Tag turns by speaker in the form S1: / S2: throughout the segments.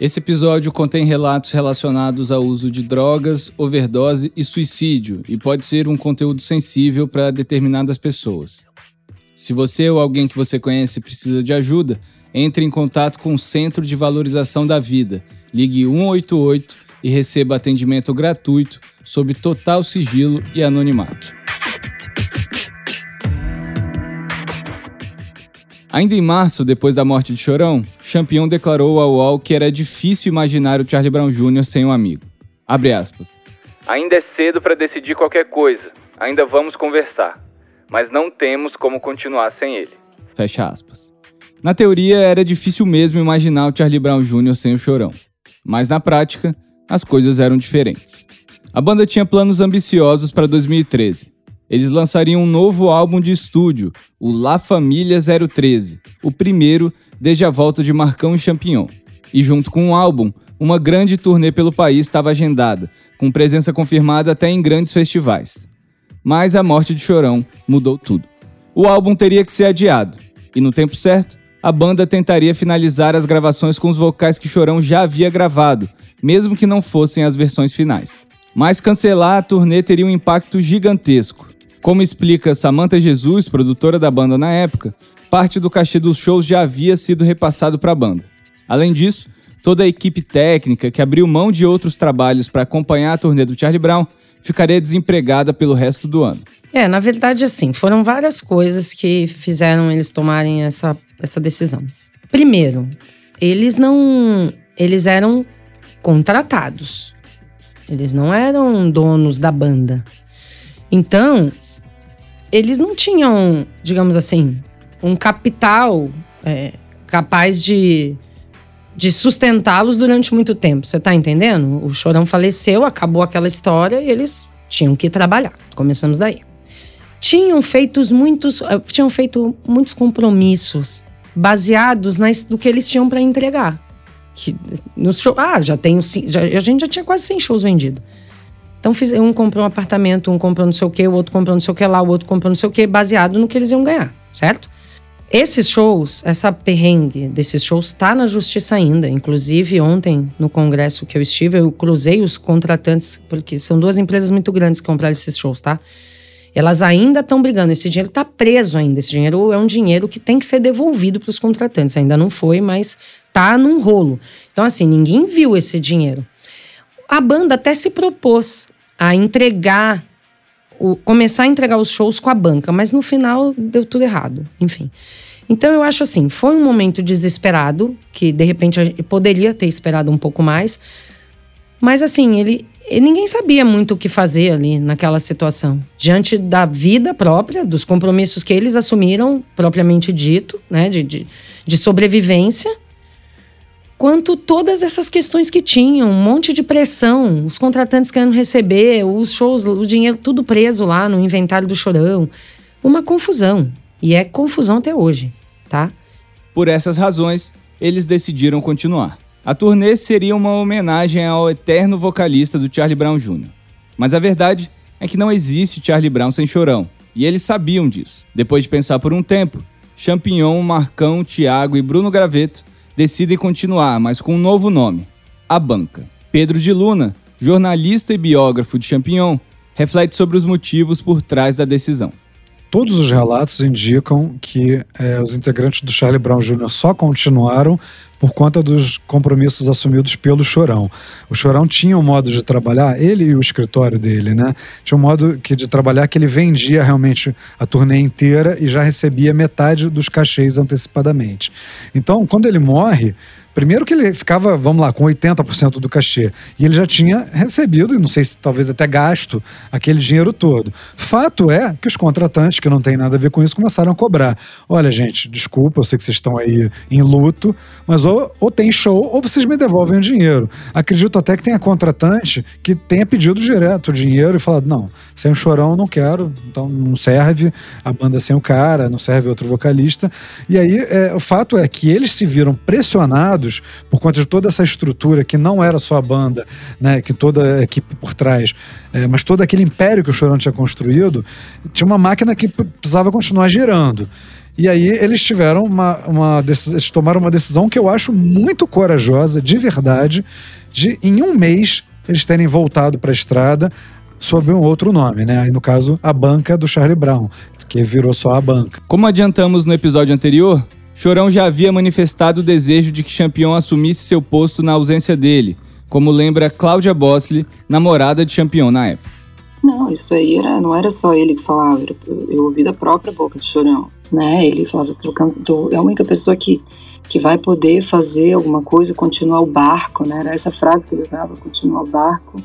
S1: Esse episódio contém relatos relacionados ao uso de drogas, overdose e suicídio e pode ser um conteúdo sensível para determinadas pessoas. Se você ou alguém que você conhece precisa de ajuda, entre em contato com o Centro de Valorização da Vida. Ligue 188 e receba atendimento gratuito sob total sigilo e anonimato. Ainda em março, depois da morte de Chorão, Champion declarou ao UOL que era difícil imaginar o Charlie Brown Jr. sem um amigo. Abre aspas.
S2: Ainda é cedo para decidir qualquer coisa. Ainda vamos conversar. Mas não temos como continuar sem ele.
S1: Fecha aspas. Na teoria, era difícil mesmo imaginar o Charlie Brown Jr. sem o Chorão. Mas na prática, as coisas eram diferentes. A banda tinha planos ambiciosos para 2013 eles lançariam um novo álbum de estúdio, o La Família 013, o primeiro desde a volta de Marcão e Champignon. E junto com o álbum, uma grande turnê pelo país estava agendada, com presença confirmada até em grandes festivais. Mas a morte de Chorão mudou tudo. O álbum teria que ser adiado, e no tempo certo, a banda tentaria finalizar as gravações com os vocais que Chorão já havia gravado, mesmo que não fossem as versões finais. Mas cancelar a turnê teria um impacto gigantesco, como explica Samantha Jesus, produtora da banda na época, parte do cachê dos shows já havia sido repassado para a banda. Além disso, toda a equipe técnica que abriu mão de outros trabalhos para acompanhar a turnê do Charlie Brown ficaria desempregada pelo resto do ano.
S3: É, na verdade, assim, foram várias coisas que fizeram eles tomarem essa, essa decisão. Primeiro, eles não. Eles eram contratados. Eles não eram donos da banda. Então, eles não tinham, digamos assim, um capital é, capaz de, de sustentá-los durante muito tempo. Você tá entendendo? O Chorão faleceu, acabou aquela história e eles tinham que trabalhar. Começamos daí. Tinham feito muitos, eh, tinham feito muitos compromissos baseados nas, do que eles tinham para entregar. Que, no show, ah, já tenho, já, a gente já tinha quase 100 shows vendidos. Então, um comprou um apartamento, um comprou não sei o quê, o outro comprou não sei o que lá, o outro comprou não sei o quê, baseado no que eles iam ganhar, certo? Esses shows, essa perrengue desses shows está na justiça ainda. Inclusive, ontem, no congresso que eu estive, eu cruzei os contratantes, porque são duas empresas muito grandes que compraram esses shows, tá? Elas ainda estão brigando. Esse dinheiro está preso ainda. Esse dinheiro é um dinheiro que tem que ser devolvido para os contratantes. Ainda não foi, mas tá num rolo. Então, assim, ninguém viu esse dinheiro. A banda até se propôs a entregar, o, começar a entregar os shows com a banca, mas no final deu tudo errado, enfim. Então eu acho assim, foi um momento desesperado, que de repente a gente poderia ter esperado um pouco mais, mas assim, ele, ninguém sabia muito o que fazer ali naquela situação. Diante da vida própria, dos compromissos que eles assumiram, propriamente dito, né, de, de, de sobrevivência, quanto todas essas questões que tinham, um monte de pressão, os contratantes querendo receber, os shows, o dinheiro tudo preso lá no inventário do Chorão. Uma confusão. E é confusão até hoje, tá?
S1: Por essas razões, eles decidiram continuar. A turnê seria uma homenagem ao eterno vocalista do Charlie Brown Jr. Mas a verdade é que não existe Charlie Brown sem Chorão, e eles sabiam disso. Depois de pensar por um tempo, Champignon, Marcão, Thiago e Bruno Graveto decidem continuar, mas com um novo nome: A Banca. Pedro de Luna, jornalista e biógrafo de Champignon, reflete sobre os motivos por trás da decisão.
S4: Todos os relatos indicam que é, os integrantes do Charlie Brown Jr. só continuaram por conta dos compromissos assumidos pelo Chorão. O Chorão tinha um modo de trabalhar, ele e o escritório dele, né? Tinha um modo que, de trabalhar que ele vendia realmente a turnê inteira e já recebia metade dos cachês antecipadamente. Então, quando ele morre, Primeiro que ele ficava, vamos lá, com 80% do cachê. E ele já tinha recebido, e não sei se talvez até gasto, aquele dinheiro todo. Fato é que os contratantes, que não tem nada a ver com isso, começaram a cobrar. Olha, gente, desculpa, eu sei que vocês estão aí em luto, mas ou, ou tem show ou vocês me devolvem o dinheiro. Acredito até que tenha contratante que tenha pedido direto o dinheiro e falado: não, sem o chorão não quero, então não serve a banda sem o cara, não serve outro vocalista. E aí é, o fato é que eles se viram pressionados por conta de toda essa estrutura que não era só a banda, né, que toda a equipe por trás, é, mas todo aquele império que o Chorão tinha construído, tinha uma máquina que precisava continuar girando. E aí eles tiveram uma, uma eles tomaram uma decisão que eu acho muito corajosa, de verdade, de em um mês eles terem voltado para a estrada sob um outro nome, né? Aí no caso a banca do Charlie Brown, que virou só a banca.
S1: Como adiantamos no episódio anterior, Chorão já havia manifestado o desejo de que Champion assumisse seu posto na ausência dele, como lembra Cláudia Bosley, namorada de Champion na época.
S5: Não, isso aí era, não era só ele que falava, eu ouvi da própria boca de Chorão. Né? Ele falava, é a única pessoa que, que vai poder fazer alguma coisa, continuar o barco, né? Era essa frase que ele usava, continuar o barco.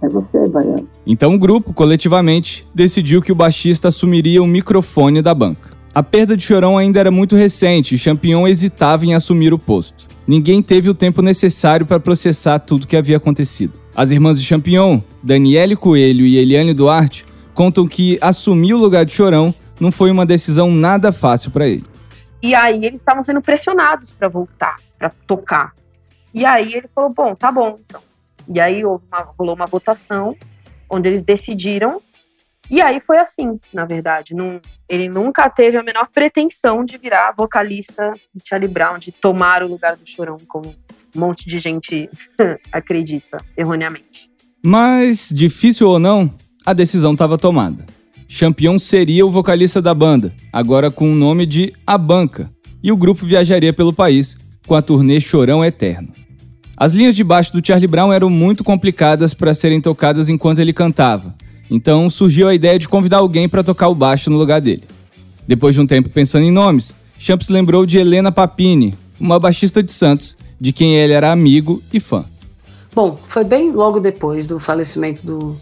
S5: É você, Baiano.
S1: Então o grupo, coletivamente, decidiu que o baixista assumiria o microfone da banca. A perda de Chorão ainda era muito recente e Champion hesitava em assumir o posto. Ninguém teve o tempo necessário para processar tudo que havia acontecido. As irmãs de Champion, Daniele Coelho e Eliane Duarte, contam que assumir o lugar de Chorão não foi uma decisão nada fácil para ele.
S6: E aí eles estavam sendo pressionados para voltar, para tocar. E aí ele falou: bom, tá bom, então. E aí uma, rolou uma votação onde eles decidiram. E aí foi assim, na verdade. Não, ele nunca teve a menor pretensão de virar vocalista de Charlie Brown, de tomar o lugar do Chorão, como um monte de gente acredita erroneamente.
S1: Mas, difícil ou não, a decisão estava tomada. Champion seria o vocalista da banda, agora com o nome de A Banca, e o grupo viajaria pelo país com a turnê Chorão Eterno. As linhas de baixo do Charlie Brown eram muito complicadas para serem tocadas enquanto ele cantava, então surgiu a ideia de convidar alguém para tocar o baixo no lugar dele. Depois de um tempo pensando em nomes, Champs lembrou de Helena Papini, uma baixista de Santos, de quem ele era amigo e fã.
S7: Bom, foi bem logo depois do falecimento do,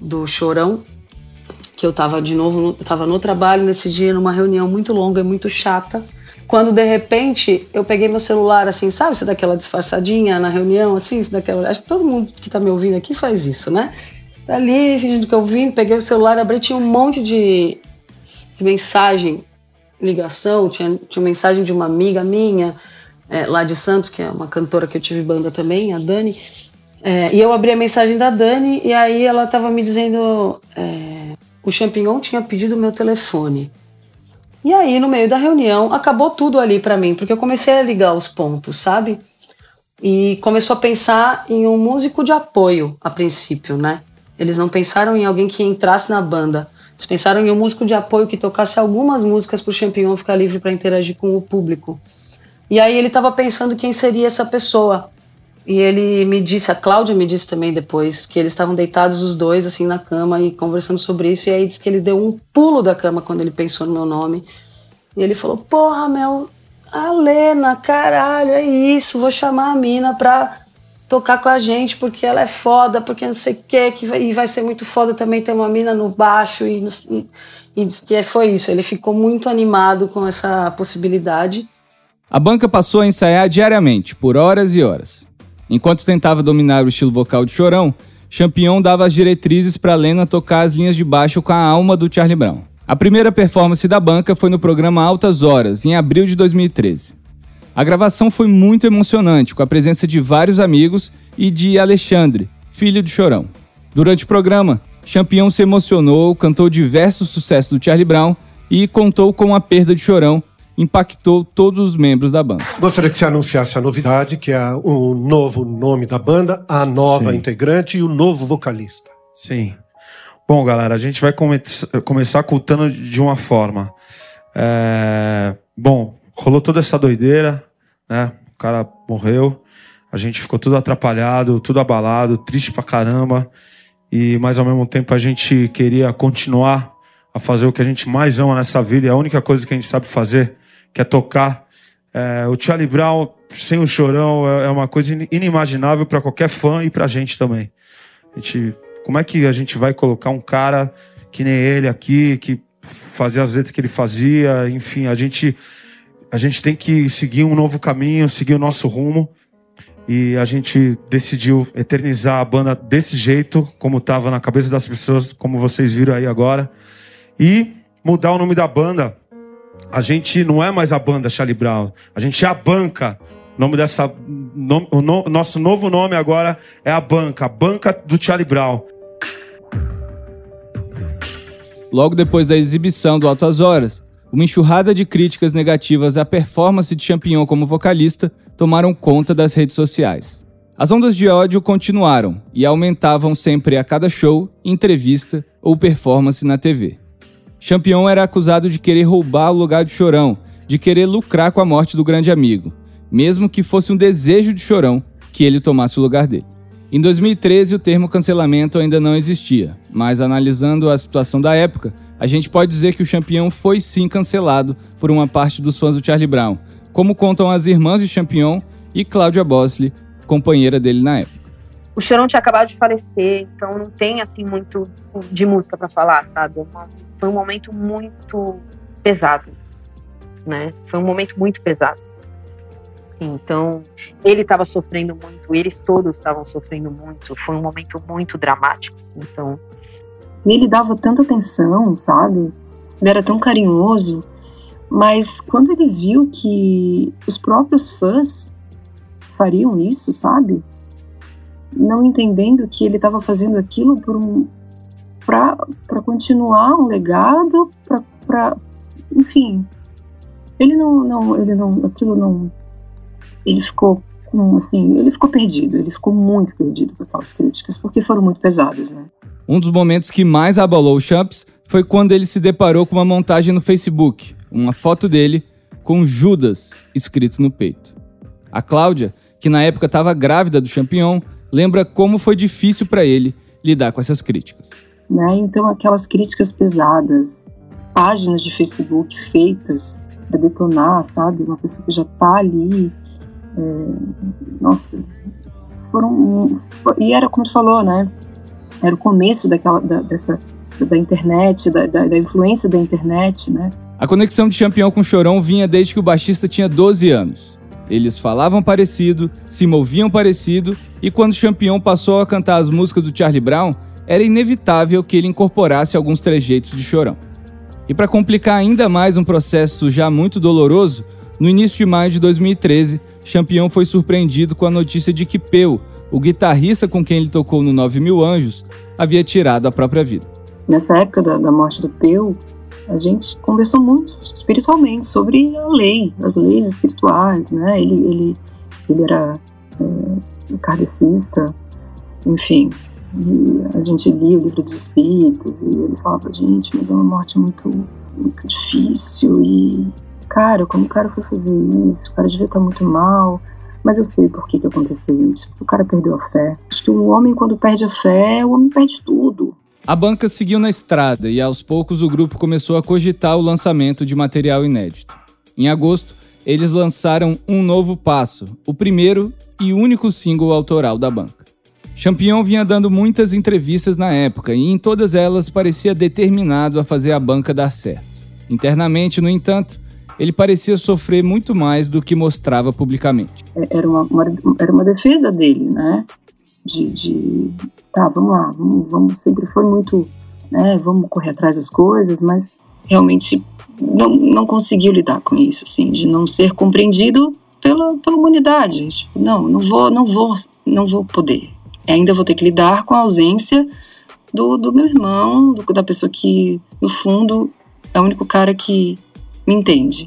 S7: do Chorão que eu estava de novo, estava no trabalho nesse dia, numa reunião muito longa e muito chata. Quando de repente eu peguei meu celular assim, sabe, você daquela disfarçadinha na reunião, assim, daquela. Acho que todo mundo que está me ouvindo aqui faz isso, né? Ali, fingindo que eu vim, peguei o celular, abri, tinha um monte de, de mensagem, ligação, tinha, tinha mensagem de uma amiga minha, é, lá de Santos, que é uma cantora que eu tive banda também, a Dani. É, e eu abri a mensagem da Dani e aí ela estava me dizendo. É, o champignon tinha pedido meu telefone. E aí, no meio da reunião, acabou tudo ali para mim, porque eu comecei a ligar os pontos, sabe? E começou a pensar em um músico de apoio, a princípio, né? Eles não pensaram em alguém que entrasse na banda. Eles pensaram em um músico de apoio que tocasse algumas músicas para o Champignon ficar livre para interagir com o público. E aí ele estava pensando quem seria essa pessoa. E ele me disse, a Cláudia me disse também depois, que eles estavam deitados os dois, assim, na cama e conversando sobre isso. E aí disse que ele deu um pulo da cama quando ele pensou no meu nome. E ele falou: Porra, meu, a Lena, caralho, é isso, vou chamar a mina pra tocar com a gente, porque ela é foda, porque não sei o que, que vai, e vai ser muito foda também ter uma mina no baixo. E, e, e disse que foi isso. Ele ficou muito animado com essa possibilidade.
S1: A banca passou a ensaiar diariamente, por horas e horas. Enquanto tentava dominar o estilo vocal de Chorão, Champion dava as diretrizes para Lena tocar as linhas de baixo com a alma do Charlie Brown. A primeira performance da banca foi no programa Altas Horas, em abril de 2013. A gravação foi muito emocionante, com a presença de vários amigos e de Alexandre, filho de Chorão. Durante o programa, Champion se emocionou, cantou diversos sucessos do Charlie Brown e contou com a perda de Chorão impactou todos os membros da banda.
S8: Gostaria que você anunciasse a novidade, que é o novo nome da banda, a nova Sim. integrante e o novo vocalista.
S9: Sim. Bom, galera, a gente vai come começar contando de uma forma. É... Bom, rolou toda essa doideira, né? O cara morreu, a gente ficou tudo atrapalhado, tudo abalado, triste pra caramba. E, mas ao mesmo tempo a gente queria continuar a fazer o que a gente mais ama nessa vida, e a única coisa que a gente sabe fazer, que é tocar. É, o Charlie Brown sem o chorão é, é uma coisa inimaginável para qualquer fã e para a gente também. A gente, como é que a gente vai colocar um cara que nem ele aqui, que fazia as letras que ele fazia, enfim, a gente a gente tem que seguir um novo caminho, seguir o nosso rumo. E a gente decidiu eternizar a banda desse jeito, como estava na cabeça das pessoas, como vocês viram aí agora. E mudar o nome da banda a gente não é mais a banda Charlie Brown, a gente é a banca. O nome dessa, o no, nosso novo nome agora é a banca, a banca do Charlie Brown.
S1: Logo depois da exibição do Altas Horas, uma enxurrada de críticas negativas à performance de Champignon como vocalista tomaram conta das redes sociais. As ondas de ódio continuaram e aumentavam sempre a cada show, entrevista ou performance na TV. Champignon era acusado de querer roubar o lugar de Chorão, de querer lucrar com a morte do grande amigo, mesmo que fosse um desejo de Chorão que ele tomasse o lugar dele. Em 2013, o termo cancelamento ainda não existia, mas analisando a situação da época, a gente pode dizer que o Champignon foi sim cancelado por uma parte dos fãs do Charlie Brown, como contam as irmãs de Champignon e Cláudia Bosley, companheira dele na época.
S6: O Chorão tinha acabado de falecer, então não tem assim muito de música para falar, sabe? Foi um momento muito pesado, né? Foi um momento muito pesado. Então, ele estava sofrendo muito, eles todos estavam sofrendo muito. Foi um momento muito dramático. Assim, então,
S5: ele dava tanta atenção, sabe? Ele era tão carinhoso. Mas quando ele viu que os próprios fãs fariam isso, sabe? Não entendendo que ele estava fazendo aquilo por um para continuar um legado, para enfim. Ele não não ele não aquilo não ele ficou com, assim, ele ficou perdido, ele ficou muito perdido com aquelas críticas, porque foram muito pesadas, né?
S1: Um dos momentos que mais abalou o Champs foi quando ele se deparou com uma montagem no Facebook, uma foto dele com Judas escrito no peito. A Cláudia, que na época estava grávida do Champignon, lembra como foi difícil para ele lidar com essas críticas.
S5: Né? Então, aquelas críticas pesadas, páginas de Facebook feitas para detonar, sabe? Uma pessoa que já está ali nossa, foram. E era como tu falou, né? Era o começo daquela, da, dessa, da internet, da, da, da influência da internet, né?
S1: A conexão de Champion com Chorão vinha desde que o baixista tinha 12 anos. Eles falavam parecido, se moviam parecido, e quando Champion passou a cantar as músicas do Charlie Brown, era inevitável que ele incorporasse alguns trejeitos de Chorão. E para complicar ainda mais um processo já muito doloroso, no início de maio de 2013, Champion foi surpreendido com a notícia de que Peu, o guitarrista com quem ele tocou no 9 Mil Anjos, havia tirado a própria vida.
S5: Nessa época da, da morte do Peu, a gente conversou muito espiritualmente sobre a lei, as leis espirituais, né? Ele, ele, ele era é, kardecista, enfim. a gente lia o livro dos espíritos e ele falava, gente, mas é uma morte muito, muito difícil e cara, como o cara foi fazer isso? O cara devia estar muito mal. Mas eu sei por que, que aconteceu isso. Porque o cara perdeu a fé. Acho que um homem, quando perde a fé, o homem perde tudo.
S1: A banca seguiu na estrada e aos poucos o grupo começou a cogitar o lançamento de material inédito. Em agosto, eles lançaram Um Novo Passo, o primeiro e único single autoral da banca. Champion vinha dando muitas entrevistas na época e em todas elas parecia determinado a fazer a banca dar certo. Internamente, no entanto, ele parecia sofrer muito mais do que mostrava publicamente.
S5: É, era uma, uma era uma defesa dele, né? De, de, tá, vamos lá, vamos, vamos, sempre foi muito, né, vamos correr atrás das coisas, mas realmente não, não conseguiu lidar com isso, assim, de não ser compreendido pela, pela humanidade. Tipo, não, não vou, não vou, não vou poder. Ainda vou ter que lidar com a ausência do, do meu irmão, do, da pessoa que, no fundo, é o único cara que me entende.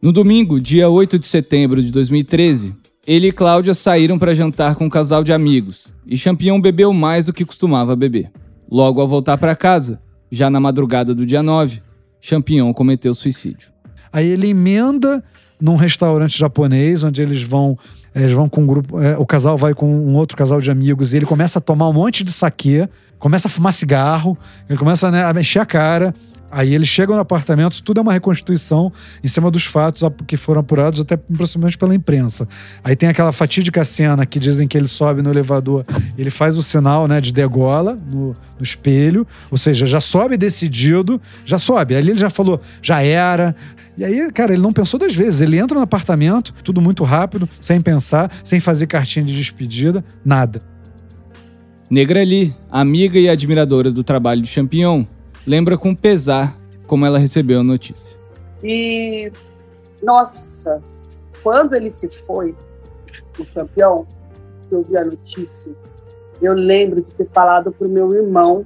S1: No domingo, dia 8 de setembro de 2013, ele e Cláudia saíram para jantar com um casal de amigos e Champion bebeu mais do que costumava beber. Logo ao voltar para casa, já na madrugada do dia 9, Champion cometeu suicídio.
S4: Aí ele emenda num restaurante japonês, onde eles vão eles vão com um grupo, é, o casal vai com um outro casal de amigos e ele começa a tomar um monte de saquê, começa a fumar cigarro, ele começa né, a mexer a cara, Aí eles chegam no apartamento, tudo é uma reconstituição em cima dos fatos que foram apurados até aproximadamente pela imprensa. Aí tem aquela fatídica cena que dizem que ele sobe no elevador, ele faz o sinal né, de degola no, no espelho, ou seja, já sobe decidido, já sobe. Ali ele já falou, já era. E aí, cara, ele não pensou duas vezes. Ele entra no apartamento, tudo muito rápido, sem pensar, sem fazer cartinha de despedida, nada.
S1: Negra Ali, amiga e admiradora do trabalho de Champignon, lembra com pesar como ela recebeu a notícia.
S10: E, nossa, quando ele se foi, o campeão, eu vi a notícia, eu lembro de ter falado pro meu irmão,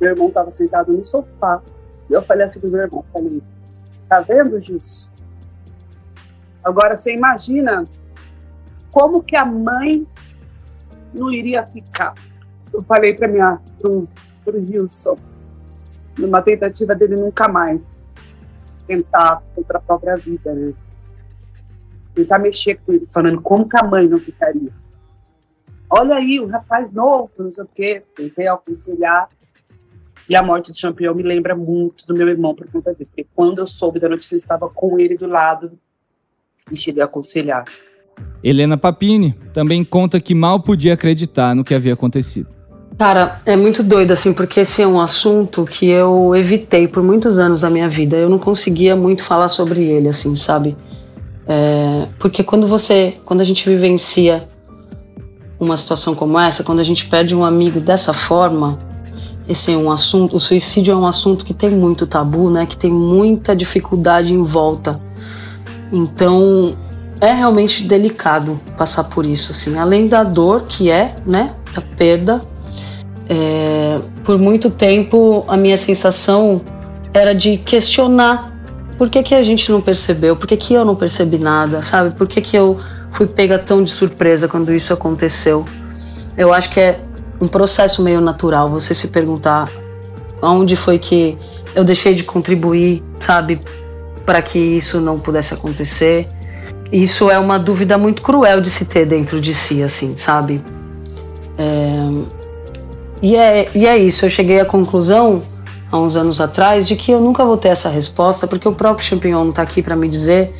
S10: meu irmão estava sentado no sofá, e eu falei assim pro meu irmão, falei, Tá vendo, Gilson? Agora você imagina como que a mãe não iria ficar. Eu falei para pro, pro Gilson, numa tentativa dele nunca mais tentar contra a própria vida, né? Tentar mexer com ele, falando como que a mãe não ficaria. Olha aí, o rapaz novo, não sei o quê. Tentei aconselhar. E a morte do campeão me lembra muito do meu irmão por conta disso. Porque quando eu soube da notícia, eu estava com ele do lado e cheguei a aconselhar.
S1: Helena Papini também conta que mal podia acreditar no que havia acontecido.
S7: Cara, é muito doido, assim, porque esse é um assunto que eu evitei por muitos anos da minha vida. Eu não conseguia muito falar sobre ele, assim, sabe? É, porque quando você, quando a gente vivencia uma situação como essa, quando a gente perde um amigo dessa forma, esse é um assunto, o suicídio é um assunto que tem muito tabu, né? Que tem muita dificuldade em volta. Então, é realmente delicado passar por isso, assim. Além da dor que é, né, a perda, é, por muito tempo a minha sensação era de questionar por que, que a gente não percebeu, por que, que eu não percebi nada, sabe? Por que, que eu fui pega tão de surpresa quando isso aconteceu? Eu acho que é um processo meio natural você se perguntar onde foi que eu deixei de contribuir, sabe, para que isso não pudesse acontecer. Isso é uma dúvida muito cruel de se ter dentro de si, assim, sabe? É... E, é, e é isso, eu cheguei à conclusão há uns anos atrás de que eu nunca vou ter essa resposta, porque o próprio Champignon não está aqui para me dizer,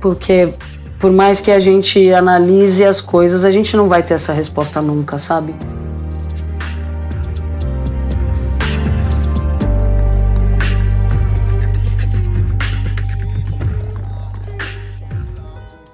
S7: porque por mais que a gente analise as coisas, a gente não vai ter essa resposta nunca, sabe?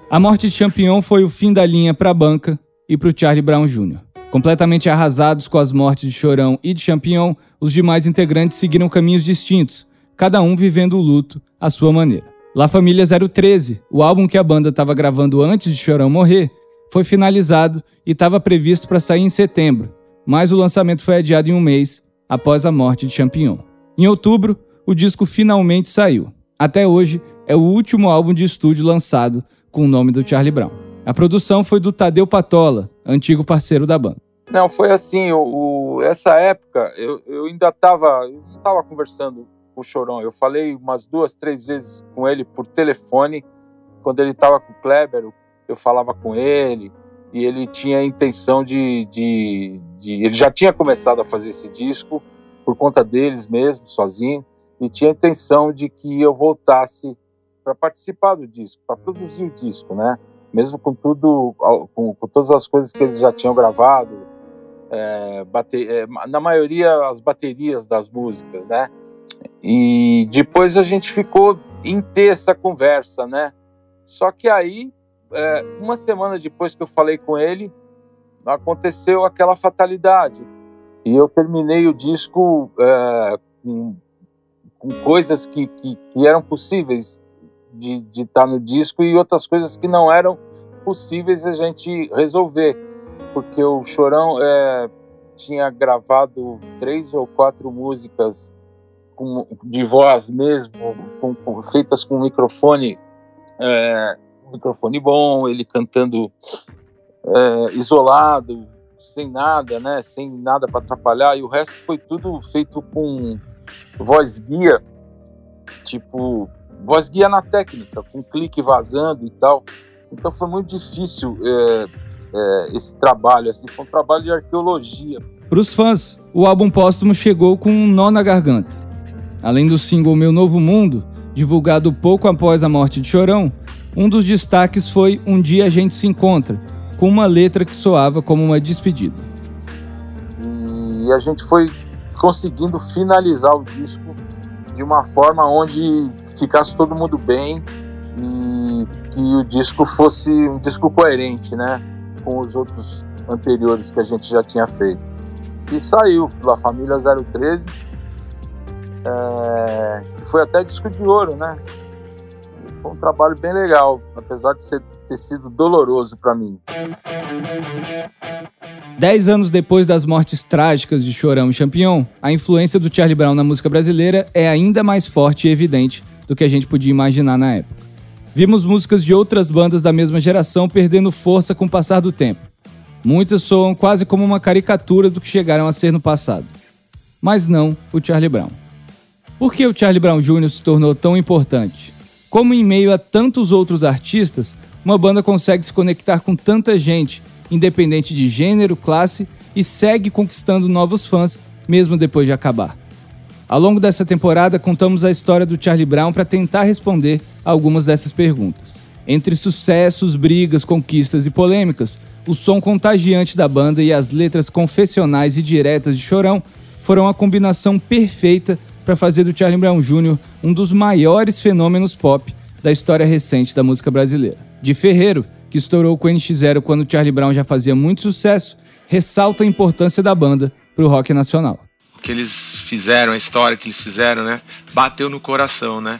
S1: A morte de Champignon foi o fim da linha para a banca e para o Charlie Brown Jr. Completamente arrasados com as mortes de Chorão e de Champignon, os demais integrantes seguiram caminhos distintos, cada um vivendo o luto à sua maneira. La Família 013, o álbum que a banda estava gravando antes de Chorão morrer, foi finalizado e estava previsto para sair em setembro, mas o lançamento foi adiado em um mês após a morte de Champignon. Em outubro, o disco finalmente saiu. Até hoje, é o último álbum de estúdio lançado com o nome do Charlie Brown. A produção foi do Tadeu Patola, antigo parceiro da banda.
S11: Não, foi assim, o, o essa época eu, eu ainda estava tava conversando o Chorão. Eu falei umas duas, três vezes com ele por telefone. Quando ele estava com o Kleber, eu falava com ele e ele tinha a intenção de, de, de, Ele já tinha começado a fazer esse disco por conta deles mesmo, sozinho, e tinha a intenção de que eu voltasse para participar do disco, para produzir o disco, né? Mesmo com tudo, com, com, todas as coisas que eles já tinham gravado, é, bater, é, na maioria as baterias das músicas, né? E depois a gente ficou em ter essa conversa, né? Só que aí, é, uma semana depois que eu falei com ele, aconteceu aquela fatalidade. E eu terminei o disco é, com, com, coisas que, que, que, eram possíveis de, de estar no disco e outras coisas que não eram possíveis a gente resolver. Porque o Chorão é, tinha gravado três ou quatro músicas com, de voz mesmo, com, com, feitas com microfone, é, microfone bom, ele cantando é, isolado, sem nada, né, sem nada para atrapalhar, e o resto foi tudo feito com voz guia, tipo voz guia na técnica, com clique vazando e tal. Então foi muito difícil é, é, esse trabalho, assim, foi um trabalho de arqueologia.
S1: Para os fãs, o álbum póstumo chegou com um nó na garganta. Além do single Meu Novo Mundo, divulgado pouco após a morte de Chorão, um dos destaques foi Um Dia a Gente Se Encontra, com uma letra que soava como uma despedida.
S11: E a gente foi conseguindo finalizar o disco de uma forma onde ficasse todo mundo bem e que o disco fosse um disco coerente, né, com os outros anteriores que a gente já tinha feito. E saiu pela Família 013 é, foi até disco de ouro, né? Foi um trabalho bem legal, apesar de ser, ter sido doloroso para mim.
S1: Dez anos depois das mortes trágicas de Chorão e Champion, a influência do Charlie Brown na música brasileira é ainda mais forte e evidente do que a gente podia imaginar na época. Vimos músicas de outras bandas da mesma geração perdendo força com o passar do tempo. Muitas soam quase como uma caricatura do que chegaram a ser no passado. Mas não o Charlie Brown. Por que o Charlie Brown Jr. se tornou tão importante? Como em meio a tantos outros artistas, uma banda consegue se conectar com tanta gente, independente de gênero, classe, e segue conquistando novos fãs, mesmo depois de acabar. Ao longo dessa temporada, contamos a história do Charlie Brown para tentar responder algumas dessas perguntas. Entre sucessos, brigas, conquistas e polêmicas, o som contagiante da banda e as letras confessionais e diretas de Chorão foram a combinação perfeita para fazer do Charlie Brown Jr. um dos maiores fenômenos pop da história recente da música brasileira. De Ferreiro, que estourou com o NX0 quando Charlie Brown já fazia muito sucesso, ressalta a importância da banda para o rock nacional.
S12: Que eles fizeram, a história que eles fizeram, né? Bateu no coração, né?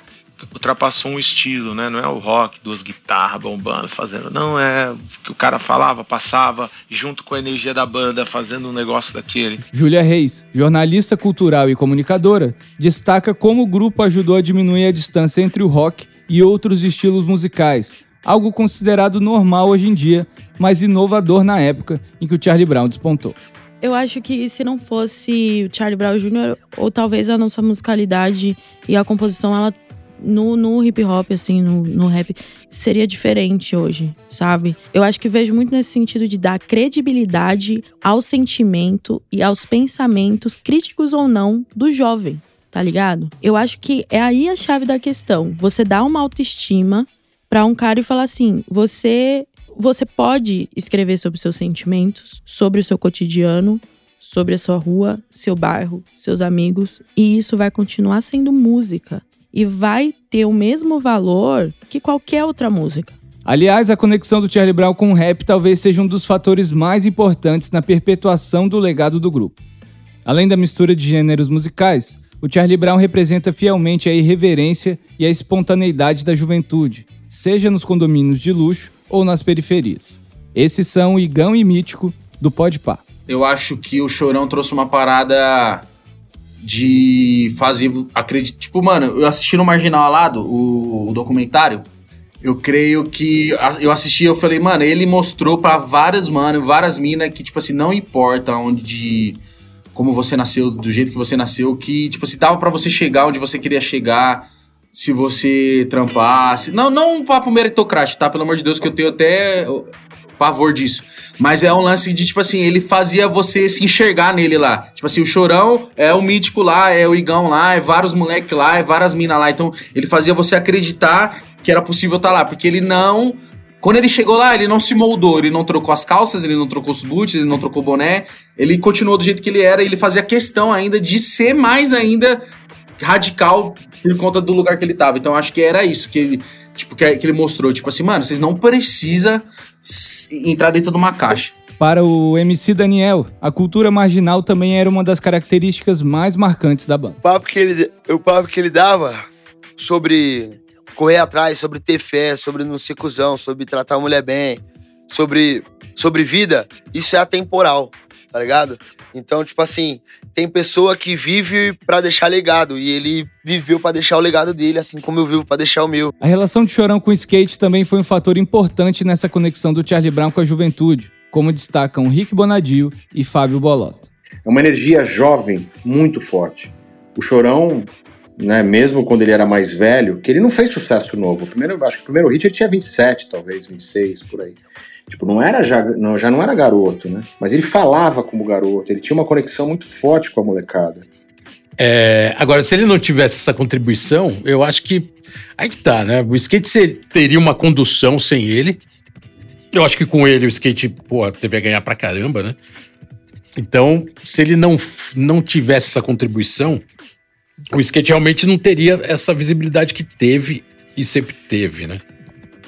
S12: ultrapassou um estilo, né? Não é o rock, duas guitarras bombando, fazendo. Não, é o que o cara falava, passava, junto com a energia da banda, fazendo um negócio daquele.
S1: Júlia Reis, jornalista cultural e comunicadora, destaca como o grupo ajudou a diminuir a distância entre o rock e outros estilos musicais, algo considerado normal hoje em dia, mas inovador na época em que o Charlie Brown despontou.
S13: Eu acho que se não fosse o Charlie Brown Jr., ou talvez a nossa musicalidade e a composição, ela no, no hip hop, assim, no, no rap, seria diferente hoje, sabe? Eu acho que vejo muito nesse sentido de dar credibilidade ao sentimento e aos pensamentos, críticos ou não, do jovem, tá ligado? Eu acho que é aí a chave da questão. Você dá uma autoestima para um cara e falar assim: você. Você pode escrever sobre seus sentimentos, sobre o seu cotidiano, sobre a sua rua, seu bairro, seus amigos, e isso vai continuar sendo música e vai ter o mesmo valor que qualquer outra música.
S1: Aliás, a conexão do Charlie Brown com o rap talvez seja um dos fatores mais importantes na perpetuação do legado do grupo. Além da mistura de gêneros musicais, o Charlie Brown representa fielmente a irreverência e a espontaneidade da juventude, seja nos condomínios de luxo ou nas periferias. Esses são o Igão e Mítico do Podpah.
S14: Eu acho que o Chorão trouxe uma parada de fazer. Acredito, tipo, mano, eu assisti no Marginal Alado, o, o documentário. Eu creio que. Eu assisti eu falei, mano, ele mostrou para várias, mano, várias minas que, tipo assim, não importa onde. Como você nasceu, do jeito que você nasceu, que, tipo assim, dava para você chegar onde você queria chegar, se você trampasse. Não, não um papo meritocrático, tá? Pelo amor de Deus, que eu tenho até pavor disso. Mas é um lance de, tipo assim, ele fazia você se enxergar nele lá. Tipo assim, o Chorão é o mítico lá, é o Igão lá, é vários moleques lá, é várias minas lá. Então, ele fazia você acreditar que era possível estar tá lá. Porque ele não. Quando ele chegou lá, ele não se moldou, ele não trocou as calças, ele não trocou os boots, ele não trocou o boné, ele continuou do jeito que ele era, ele fazia questão ainda de ser mais ainda radical por conta do lugar que ele tava. Então acho que era isso que ele, tipo, que, que ele mostrou, tipo assim, mano, vocês não precisa entrar dentro de uma caixa.
S1: Para o MC Daniel, a cultura marginal também era uma das características mais marcantes da banda.
S15: O papo que ele, o papo que ele dava sobre correr atrás, sobre ter fé, sobre não ser cuzão, sobre tratar a mulher bem, sobre, sobre vida, isso é atemporal, tá ligado? Então, tipo assim, tem pessoa que vive para deixar legado e ele viveu para deixar o legado dele, assim como eu vivo para deixar o meu.
S1: A relação de Chorão com o skate também foi um fator importante nessa conexão do Charlie Brown com a juventude, como destacam Rick Bonadio e Fábio Bolota.
S16: É uma energia jovem muito forte. O Chorão, né, mesmo quando ele era mais velho, que ele não fez sucesso novo. O primeiro, acho que o primeiro hit ele tinha 27, talvez, 26, por aí. Tipo, não era já não, já não era garoto, né? Mas ele falava como garoto, ele tinha uma conexão muito forte com a molecada.
S17: É, agora, se ele não tivesse essa contribuição, eu acho que. Aí que tá, né? O skate teria uma condução sem ele. Eu acho que com ele o skate, pô, teve a ganhar pra caramba, né? Então, se ele não, não tivesse essa contribuição, o skate realmente não teria essa visibilidade que teve e sempre teve, né?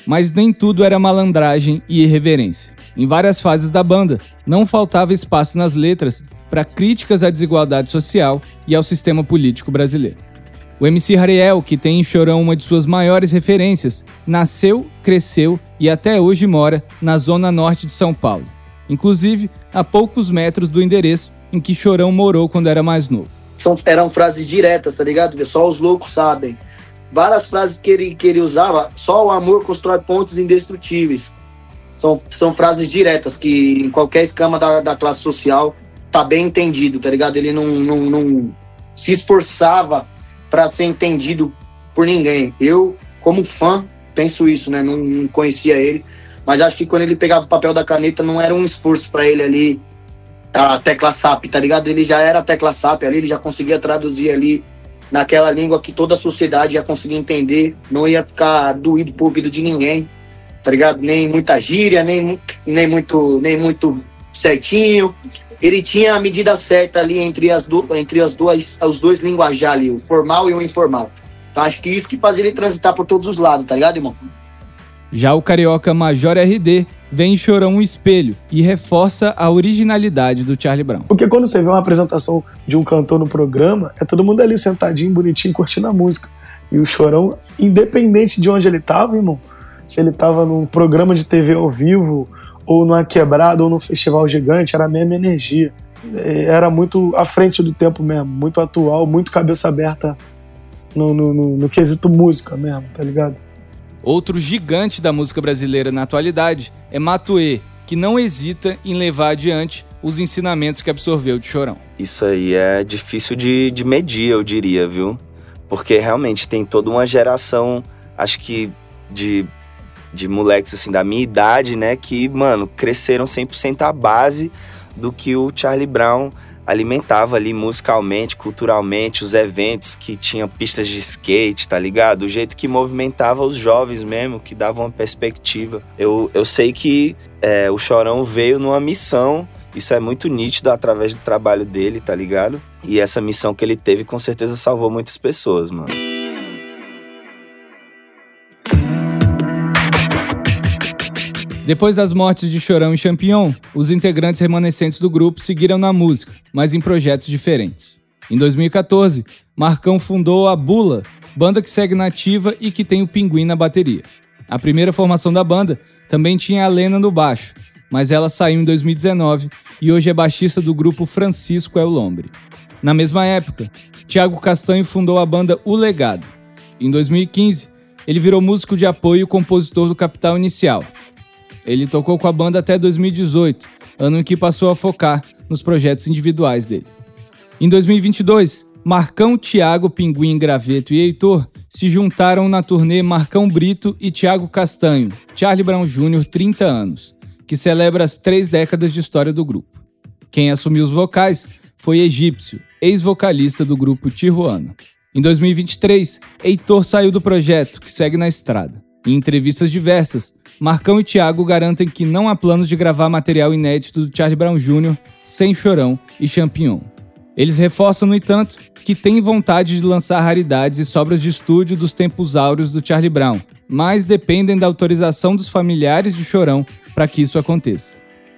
S1: Mas nem tudo era malandragem e irreverência. Em várias fases da banda, não faltava espaço nas letras para críticas à desigualdade social e ao sistema político brasileiro. O MC Hariel, que tem em Chorão uma de suas maiores referências, nasceu, cresceu e até hoje mora na zona norte de São Paulo, inclusive a poucos metros do endereço em que Chorão morou quando era mais novo.
S18: São, eram frases diretas, tá ligado? Só os loucos sabem. Várias frases que ele, que ele usava, só o amor constrói pontos indestrutíveis. São, são frases diretas que em qualquer escama da, da classe social tá bem entendido, tá ligado? Ele não, não, não se esforçava para ser entendido por ninguém. Eu, como fã, penso isso, né? Não, não, conhecia ele, mas acho que quando ele pegava o papel da caneta não era um esforço para ele ali a tecla SAP, tá ligado? Ele já era a tecla SAP ali, ele já conseguia traduzir ali naquela língua que toda a sociedade ia conseguir entender, não ia ficar doído por ouvido de ninguém, tá ligado? Nem muita gíria, nem, nem muito nem muito certinho. Ele tinha a medida certa ali entre as, do, entre as duas os dois linguajar ali, o formal e o informal. Então acho que isso que fazia ele transitar por todos os lados, tá ligado, irmão?
S1: Já o carioca Major RD vem em Chorão um espelho e reforça a originalidade do Charlie Brown.
S19: Porque quando você vê uma apresentação de um cantor no programa, é todo mundo ali sentadinho, bonitinho, curtindo a música. E o Chorão, independente de onde ele tava, irmão, se ele tava num programa de TV ao vivo, ou numa quebrada, ou num festival gigante, era a mesma energia. Era muito à frente do tempo mesmo, muito atual, muito cabeça aberta no, no, no, no quesito música mesmo, tá ligado?
S1: Outro gigante da música brasileira na atualidade é Matuê, que não hesita em levar adiante os ensinamentos que absorveu de Chorão.
S20: Isso aí é difícil de, de medir, eu diria, viu? Porque realmente tem toda uma geração, acho que de, de moleques assim da minha idade, né, que, mano, cresceram 100% à base do que o Charlie Brown alimentava ali musicalmente, culturalmente, os eventos que tinham pistas de skate, tá ligado? O jeito que movimentava os jovens mesmo, que dava uma perspectiva. Eu, eu sei que é, o Chorão veio numa missão, isso é muito nítido através do trabalho dele, tá ligado? E essa missão que ele teve com certeza salvou muitas pessoas, mano.
S1: Depois das mortes de Chorão e Champignon, os integrantes remanescentes do grupo seguiram na música, mas em projetos diferentes. Em 2014, Marcão fundou a Bula, banda que segue nativa e que tem o Pinguim na bateria. A primeira formação da banda também tinha a Lena no baixo, mas ela saiu em 2019 e hoje é baixista do grupo Francisco El Lombre. Na mesma época, Thiago Castanho fundou a banda O Legado. Em 2015, ele virou músico de apoio e compositor do Capital Inicial, ele tocou com a banda até 2018, ano em que passou a focar nos projetos individuais dele. Em 2022, Marcão, Thiago, Pinguim, Graveto e Heitor se juntaram na turnê Marcão Brito e Thiago Castanho, Charlie Brown Jr., 30 anos, que celebra as três décadas de história do grupo. Quem assumiu os vocais foi Egípcio, ex-vocalista do grupo Tijuana. Em 2023, Heitor saiu do projeto, que segue na estrada. Em entrevistas diversas, Marcão e Thiago garantem que não há planos de gravar material inédito do Charlie Brown Jr. sem Chorão e Champignon. Eles reforçam, no entanto, que têm vontade de lançar raridades e sobras de estúdio dos tempos áureos do Charlie Brown, mas dependem da autorização dos familiares de Chorão para que isso aconteça.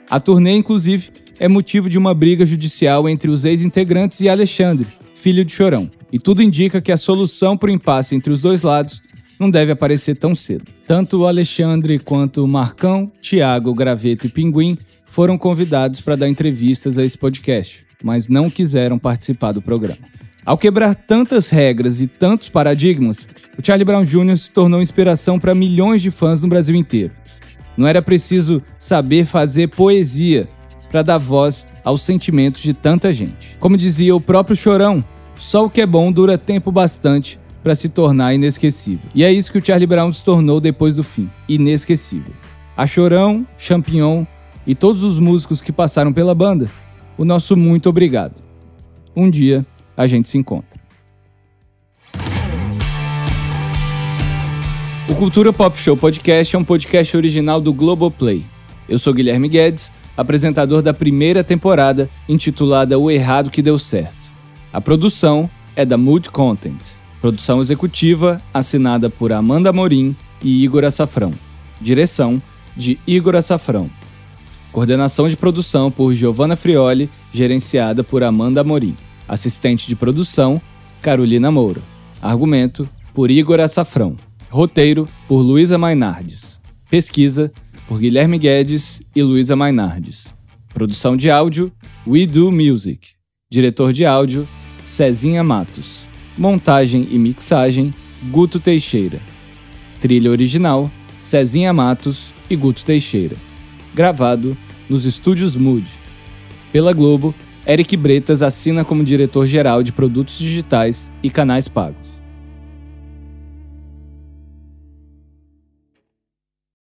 S1: A turnê, inclusive, é motivo de uma briga judicial entre os ex-integrantes e Alexandre, filho de Chorão, e tudo indica que a solução para o impasse entre os dois lados não deve aparecer tão cedo. Tanto o Alexandre quanto o Marcão, Thiago, Graveto e Pinguim foram convidados para dar entrevistas a esse podcast, mas não quiseram participar do programa. Ao quebrar tantas regras e tantos paradigmas, o Charlie Brown Jr. se tornou inspiração para milhões de fãs no Brasil inteiro. Não era preciso saber fazer poesia para dar voz aos sentimentos de tanta gente. Como dizia o próprio Chorão, só o que é bom dura tempo bastante para se tornar inesquecível. E é isso que o Charlie Brown se tornou depois do fim, inesquecível. A Chorão, Champignon e todos os músicos que passaram pela banda, o nosso muito obrigado. Um dia a gente se encontra. O Cultura Pop Show Podcast é um podcast original do Globoplay. Eu sou Guilherme Guedes, apresentador da primeira temporada, intitulada O Errado que Deu Certo. A produção é da Mood Content. Produção executiva assinada por Amanda Morim e Igor Açafrão. Direção de Igor Açafrão. Coordenação de produção por Giovanna Frioli, gerenciada por Amanda Morim. Assistente de produção, Carolina Moura. Argumento por Igor Açafrão. Roteiro por Luísa Mainardes. Pesquisa por Guilherme Guedes e Luísa Mainardes. Produção de áudio We Do Music. Diretor de áudio Cezinha Matos. Montagem e mixagem, Guto Teixeira. Trilha original, Cezinha Matos e Guto Teixeira. Gravado nos estúdios Mood. Pela Globo, Eric Bretas assina como diretor-geral de produtos digitais e canais pagos.